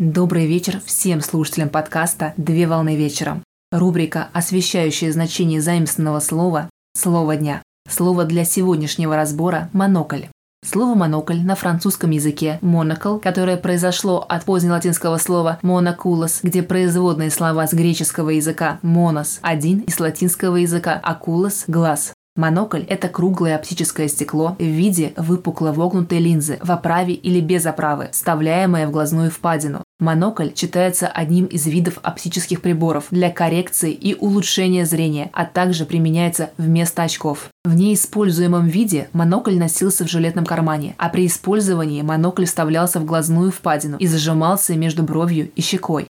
Добрый вечер всем слушателям подкаста «Две волны вечером». Рубрика, освещающая значение заимственного слова «Слово дня». Слово для сегодняшнего разбора – «монокль». Слово «монокль» на французском языке «monocle», которое произошло от позднелатинского слова «monoculus», где производные слова с греческого языка «monos» – «один» и с латинского языка «oculus» – «глаз». Монокль – это круглое оптическое стекло в виде выпукло вогнутой линзы в оправе или без оправы, вставляемое в глазную впадину. Монокль считается одним из видов оптических приборов для коррекции и улучшения зрения, а также применяется вместо очков. В неиспользуемом виде монокль носился в жилетном кармане, а при использовании монокль вставлялся в глазную впадину и зажимался между бровью и щекой.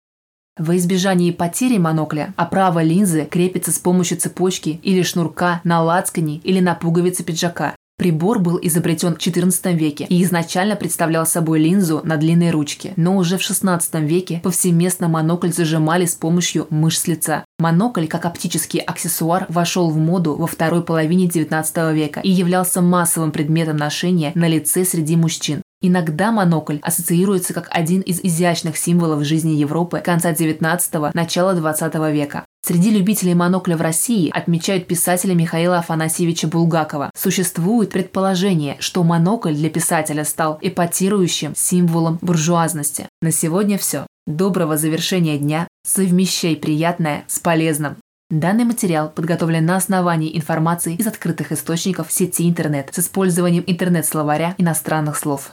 Во избежании потери монокля оправа линзы крепится с помощью цепочки или шнурка на лацкане или на пуговице пиджака. Прибор был изобретен в XIV веке и изначально представлял собой линзу на длинной ручке, но уже в XVI веке повсеместно монокль зажимали с помощью мышц лица. Монокль как оптический аксессуар вошел в моду во второй половине XIX века и являлся массовым предметом ношения на лице среди мужчин. Иногда монокль ассоциируется как один из изящных символов жизни Европы конца XIX – начала XX века. Среди любителей монокля в России отмечают писателя Михаила Афанасьевича Булгакова. Существует предположение, что монокль для писателя стал эпатирующим символом буржуазности. На сегодня все. Доброго завершения дня. Совмещай приятное с полезным. Данный материал подготовлен на основании информации из открытых источников сети интернет с использованием интернет-словаря иностранных слов.